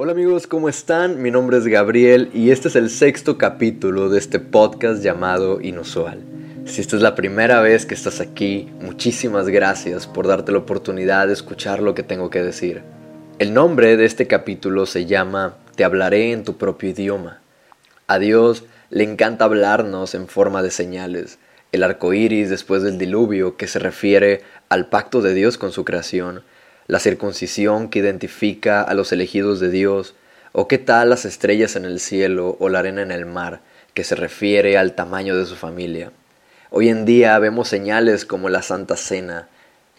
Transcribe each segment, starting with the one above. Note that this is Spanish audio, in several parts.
Hola amigos, ¿cómo están? Mi nombre es Gabriel y este es el sexto capítulo de este podcast llamado Inusual. Si esta es la primera vez que estás aquí, muchísimas gracias por darte la oportunidad de escuchar lo que tengo que decir. El nombre de este capítulo se llama Te hablaré en tu propio idioma. A Dios le encanta hablarnos en forma de señales. El arco iris después del diluvio, que se refiere al pacto de Dios con su creación, la circuncisión que identifica a los elegidos de Dios, o qué tal las estrellas en el cielo o la arena en el mar, que se refiere al tamaño de su familia. Hoy en día vemos señales como la Santa Cena,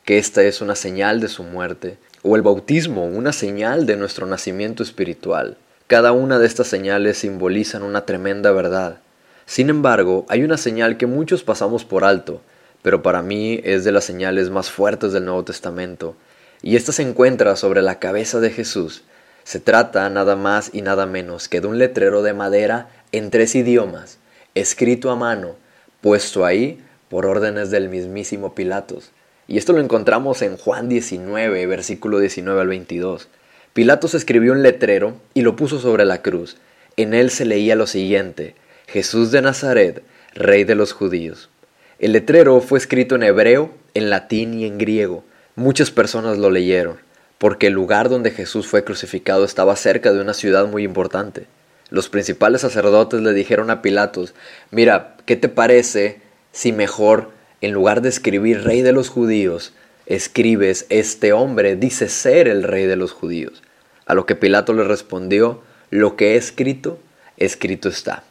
que esta es una señal de su muerte, o el bautismo, una señal de nuestro nacimiento espiritual. Cada una de estas señales simbolizan una tremenda verdad. Sin embargo, hay una señal que muchos pasamos por alto, pero para mí es de las señales más fuertes del Nuevo Testamento, y ésta se encuentra sobre la cabeza de Jesús. Se trata nada más y nada menos que de un letrero de madera en tres idiomas, escrito a mano, puesto ahí por órdenes del mismísimo Pilatos. Y esto lo encontramos en Juan 19, versículo 19 al 22. Pilatos escribió un letrero y lo puso sobre la cruz. En él se leía lo siguiente, Jesús de Nazaret, Rey de los judíos. El letrero fue escrito en hebreo, en latín y en griego. Muchas personas lo leyeron, porque el lugar donde Jesús fue crucificado estaba cerca de una ciudad muy importante. Los principales sacerdotes le dijeron a Pilatos, mira, ¿qué te parece si mejor, en lugar de escribir rey de los judíos, escribes, este hombre dice ser el rey de los judíos? A lo que Pilato le respondió, lo que he escrito, escrito está.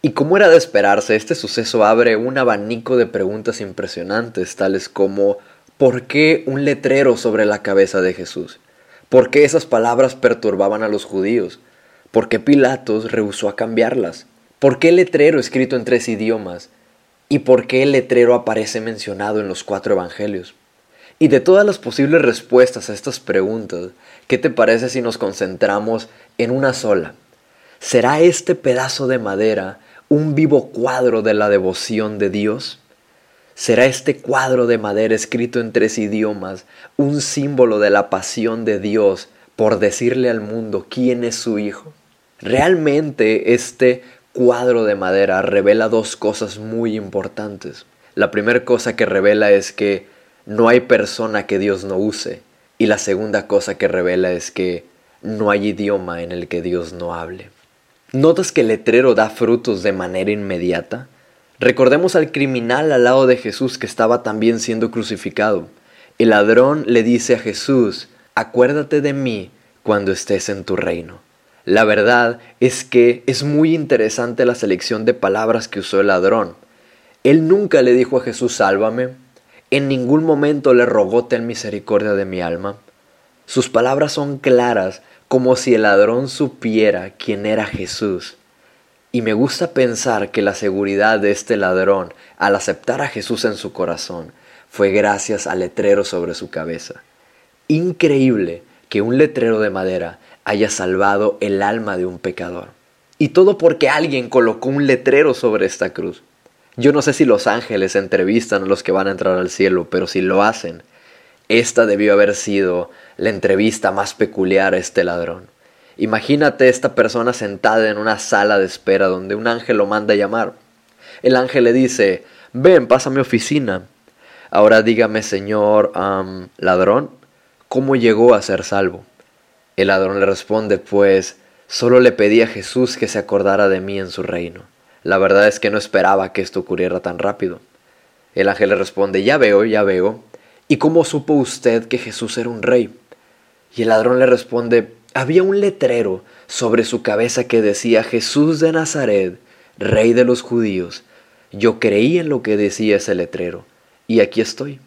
Y como era de esperarse, este suceso abre un abanico de preguntas impresionantes, tales como ¿Por qué un letrero sobre la cabeza de Jesús? ¿Por qué esas palabras perturbaban a los judíos? ¿Por qué Pilatos rehusó a cambiarlas? ¿Por qué el letrero escrito en tres idiomas? ¿Y por qué el letrero aparece mencionado en los cuatro evangelios? Y de todas las posibles respuestas a estas preguntas, ¿qué te parece si nos concentramos en una sola? ¿Será este pedazo de madera un vivo cuadro de la devoción de Dios? ¿Será este cuadro de madera escrito en tres idiomas un símbolo de la pasión de Dios por decirle al mundo quién es su Hijo? Realmente este cuadro de madera revela dos cosas muy importantes. La primera cosa que revela es que no hay persona que Dios no use. Y la segunda cosa que revela es que no hay idioma en el que Dios no hable. ¿Notas que el letrero da frutos de manera inmediata? Recordemos al criminal al lado de Jesús que estaba también siendo crucificado. El ladrón le dice a Jesús, acuérdate de mí cuando estés en tu reino. La verdad es que es muy interesante la selección de palabras que usó el ladrón. Él nunca le dijo a Jesús, sálvame. En ningún momento le rogó ten misericordia de mi alma. Sus palabras son claras, como si el ladrón supiera quién era Jesús. Y me gusta pensar que la seguridad de este ladrón al aceptar a Jesús en su corazón fue gracias al letrero sobre su cabeza. Increíble que un letrero de madera haya salvado el alma de un pecador. Y todo porque alguien colocó un letrero sobre esta cruz. Yo no sé si los ángeles entrevistan a los que van a entrar al cielo, pero si lo hacen, esta debió haber sido la entrevista más peculiar a este ladrón. Imagínate esta persona sentada en una sala de espera donde un ángel lo manda a llamar. El ángel le dice, ven, pasa a mi oficina. Ahora dígame, señor ladrón, ¿cómo llegó a ser salvo? El ladrón le responde, pues solo le pedí a Jesús que se acordara de mí en su reino. La verdad es que no esperaba que esto ocurriera tan rápido. El ángel le responde, ya veo, ya veo. ¿Y cómo supo usted que Jesús era un rey? Y el ladrón le responde, había un letrero sobre su cabeza que decía Jesús de Nazaret, Rey de los judíos. Yo creí en lo que decía ese letrero y aquí estoy.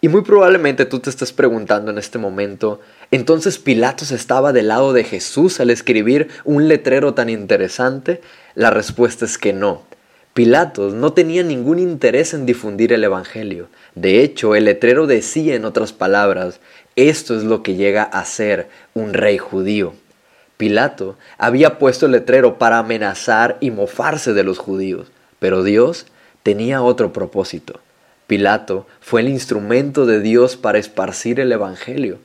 Y muy probablemente tú te estés preguntando en este momento, entonces Pilatos estaba del lado de Jesús al escribir un letrero tan interesante? La respuesta es que no. Pilatos no tenía ningún interés en difundir el Evangelio. De hecho, el letrero decía en otras palabras, esto es lo que llega a ser un rey judío. Pilato había puesto letrero para amenazar y mofarse de los judíos, pero Dios tenía otro propósito. Pilato fue el instrumento de Dios para esparcir el Evangelio.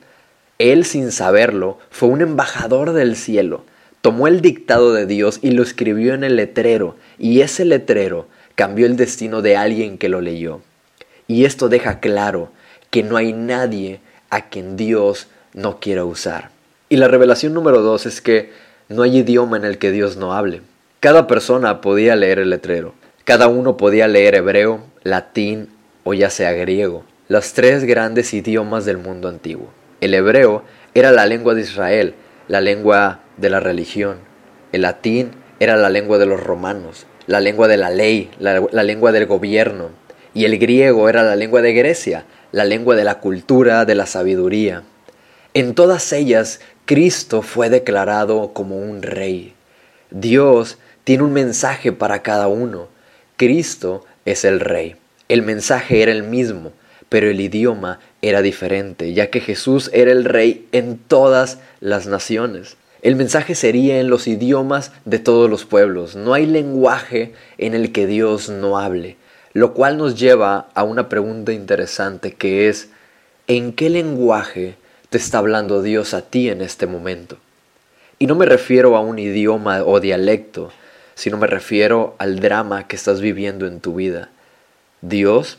Él, sin saberlo, fue un embajador del cielo. Tomó el dictado de Dios y lo escribió en el letrero, y ese letrero cambió el destino de alguien que lo leyó. Y esto deja claro que no hay nadie a quien Dios no quiera usar. Y la revelación número dos es que no hay idioma en el que Dios no hable. Cada persona podía leer el letrero. Cada uno podía leer hebreo, latín o ya sea griego, los tres grandes idiomas del mundo antiguo. El hebreo era la lengua de Israel, la lengua de la religión. El latín era la lengua de los romanos, la lengua de la ley, la, lengua del gobierno. Y el griego era la lengua de Grecia, la lengua de la cultura, de la sabiduría. En todas ellas, Cristo fue declarado como un rey. Dios tiene un mensaje para cada uno. Cristo es el rey. El mensaje era el mismo, pero el idioma era diferente, ya que Jesús era el rey en todas las naciones. El mensaje sería en los idiomas de todos los pueblos. No hay lenguaje en el que Dios no hable. Lo cual nos lleva a una pregunta interesante que es, ¿en qué lenguaje te está hablando Dios a ti en este momento? Y no me refiero a un idioma o dialecto, sino me refiero al drama que estás viviendo en tu vida. Dios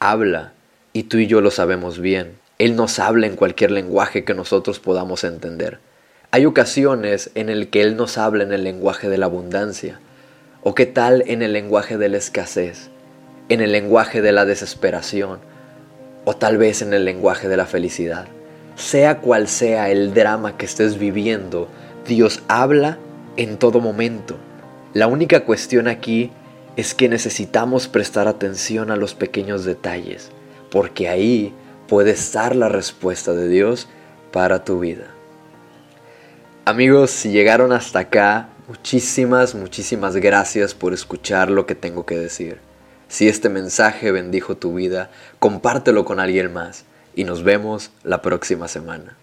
habla y tú y yo lo sabemos bien. Él nos habla en cualquier lenguaje que nosotros podamos entender. Hay ocasiones en el que Él nos habla en el lenguaje de la abundancia, o qué tal en el lenguaje de la escasez, en el lenguaje de la desesperación, o tal vez en el lenguaje de la felicidad. Sea cual sea el drama que estés viviendo, Dios habla en todo momento. La única cuestión aquí es que necesitamos prestar atención a los pequeños detalles, porque ahí puede estar la respuesta de Dios para tu vida. Amigos, si llegaron hasta acá, muchísimas, muchísimas gracias por escuchar lo que tengo que decir. Si este mensaje bendijo tu vida, compártelo con alguien más y nos vemos la próxima semana.